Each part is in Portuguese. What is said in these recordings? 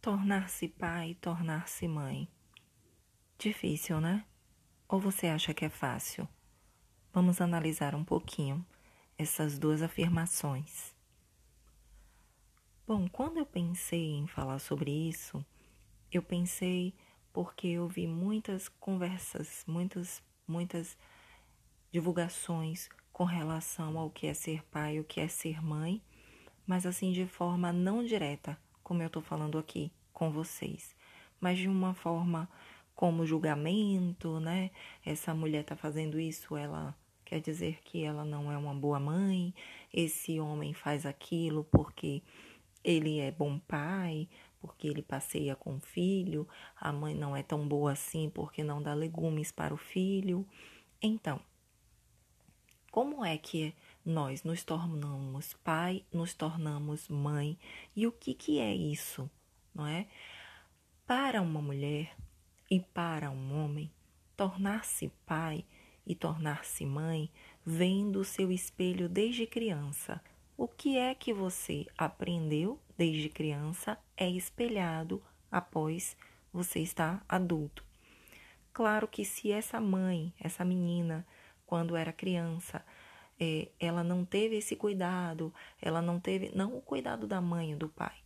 Tornar-se pai, tornar-se mãe. Difícil, né? Ou você acha que é fácil? Vamos analisar um pouquinho essas duas afirmações. Bom, quando eu pensei em falar sobre isso, eu pensei porque eu vi muitas conversas, muitas, muitas divulgações com relação ao que é ser pai, o que é ser mãe, mas assim de forma não direta, como eu estou falando aqui com vocês, mas de uma forma como julgamento, né? Essa mulher está fazendo isso, ela quer dizer que ela não é uma boa mãe, esse homem faz aquilo porque ele é bom pai, porque ele passeia com o filho, a mãe não é tão boa assim porque não dá legumes para o filho. Então, como é que nós nos tornamos pai, nos tornamos mãe e o que, que é isso, não é? Para uma mulher e para um homem, tornar-se pai e tornar-se mãe vem do seu espelho desde criança. O que é que você aprendeu desde criança é espelhado após você estar adulto. Claro que se essa mãe, essa menina, quando era criança, é, ela não teve esse cuidado, ela não teve, não o cuidado da mãe e do pai.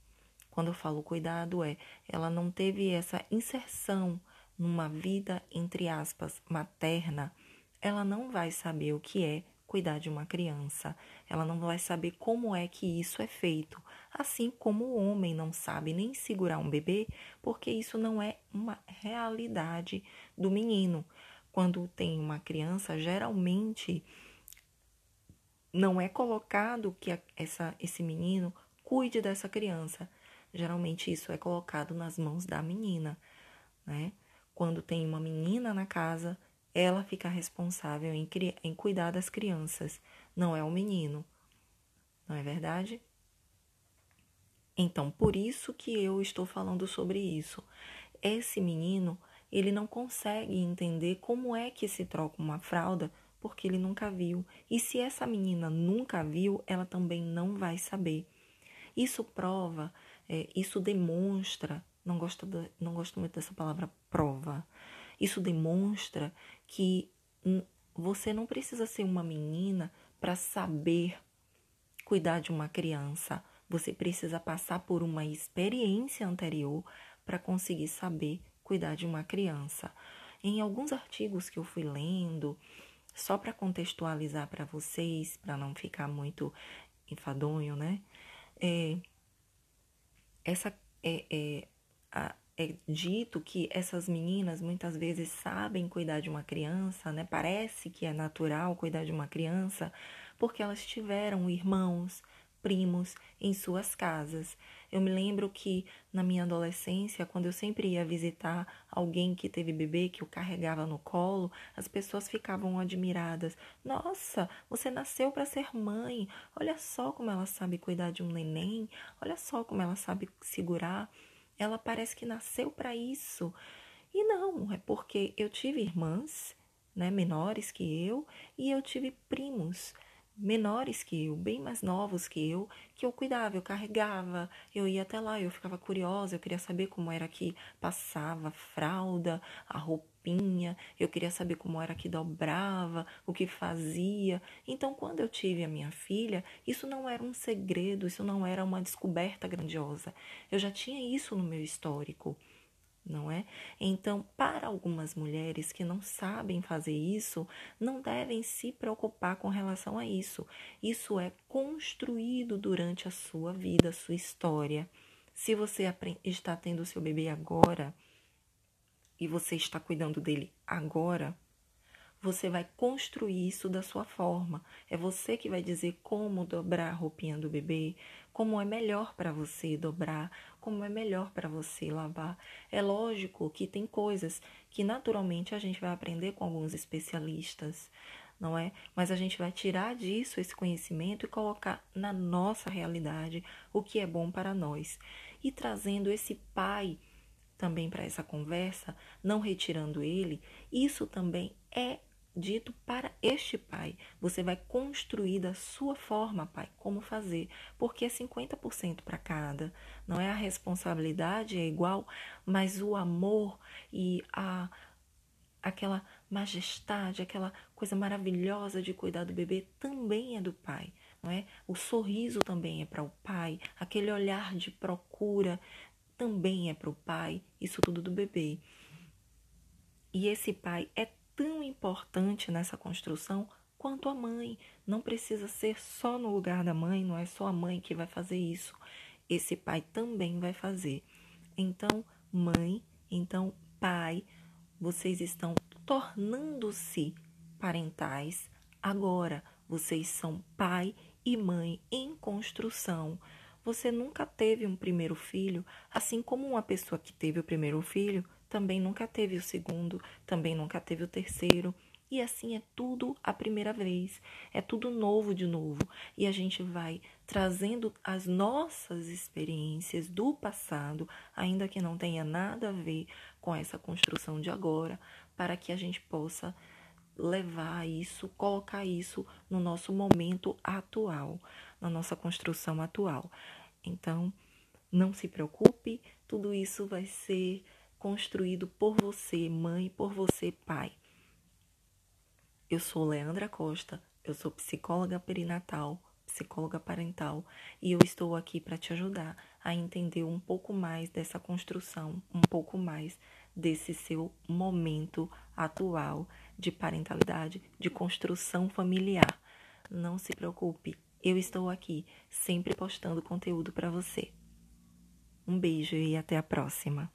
Quando eu falo cuidado, é ela não teve essa inserção numa vida, entre aspas, materna, ela não vai saber o que é cuidar de uma criança, ela não vai saber como é que isso é feito, assim como o homem não sabe nem segurar um bebê, porque isso não é uma realidade do menino. Quando tem uma criança, geralmente não é colocado que essa, esse menino cuide dessa criança. Geralmente isso é colocado nas mãos da menina, né? Quando tem uma menina na casa, ela fica responsável em, em cuidar das crianças, não é o menino. Não é verdade? Então, por isso que eu estou falando sobre isso. Esse menino, ele não consegue entender como é que se troca uma fralda porque ele nunca viu. E se essa menina nunca viu, ela também não vai saber. Isso prova, é, isso demonstra, não gosto, de, não gosto muito dessa palavra prova, isso demonstra que você não precisa ser uma menina para saber cuidar de uma criança. Você precisa passar por uma experiência anterior para conseguir saber cuidar de uma criança. Em alguns artigos que eu fui lendo, só para contextualizar para vocês, para não ficar muito enfadonho, né? É, essa é, é, a, é dito que essas meninas muitas vezes sabem cuidar de uma criança, né? Parece que é natural cuidar de uma criança, porque elas tiveram irmãos, primos em suas casas. Eu me lembro que na minha adolescência, quando eu sempre ia visitar alguém que teve bebê que eu carregava no colo, as pessoas ficavam admiradas. Nossa, você nasceu para ser mãe. Olha só como ela sabe cuidar de um neném. Olha só como ela sabe segurar. Ela parece que nasceu para isso. E não, é porque eu tive irmãs, né, menores que eu, e eu tive primos menores que eu, bem mais novos que eu, que eu cuidava, eu carregava, eu ia até lá, eu ficava curiosa, eu queria saber como era que passava a fralda, a roupinha, eu queria saber como era que dobrava, o que fazia. Então, quando eu tive a minha filha, isso não era um segredo, isso não era uma descoberta grandiosa. Eu já tinha isso no meu histórico não é? Então, para algumas mulheres que não sabem fazer isso, não devem se preocupar com relação a isso. Isso é construído durante a sua vida, a sua história. Se você está tendo seu bebê agora e você está cuidando dele agora, você vai construir isso da sua forma. É você que vai dizer como dobrar a roupinha do bebê, como é melhor para você dobrar, como é melhor para você lavar. É lógico que tem coisas que naturalmente a gente vai aprender com alguns especialistas, não é? Mas a gente vai tirar disso esse conhecimento e colocar na nossa realidade o que é bom para nós. E trazendo esse pai também para essa conversa, não retirando ele, isso também é dito para este pai. Você vai construir da sua forma, pai, como fazer, porque é 50% para cada. Não é a responsabilidade é igual, mas o amor e a aquela majestade, aquela coisa maravilhosa de cuidar do bebê também é do pai, não é? O sorriso também é para o pai, aquele olhar de procura também é para o pai, isso tudo do bebê. E esse pai é tão importante nessa construção quanto a mãe. Não precisa ser só no lugar da mãe, não é só a mãe que vai fazer isso. Esse pai também vai fazer. Então, mãe, então pai, vocês estão tornando-se parentais agora. Vocês são pai e mãe em construção. Você nunca teve um primeiro filho, assim como uma pessoa que teve o primeiro filho também nunca teve o segundo, também nunca teve o terceiro. E assim é tudo a primeira vez, é tudo novo de novo. E a gente vai trazendo as nossas experiências do passado, ainda que não tenha nada a ver com essa construção de agora, para que a gente possa levar isso, colocar isso no nosso momento atual, na nossa construção atual. Então, não se preocupe, tudo isso vai ser construído por você, mãe, por você, pai. Eu sou Leandra Costa, eu sou psicóloga perinatal, psicóloga parental, e eu estou aqui para te ajudar a entender um pouco mais dessa construção, um pouco mais desse seu momento atual de parentalidade, de construção familiar. Não se preocupe, eu estou aqui sempre postando conteúdo para você. Um beijo e até a próxima.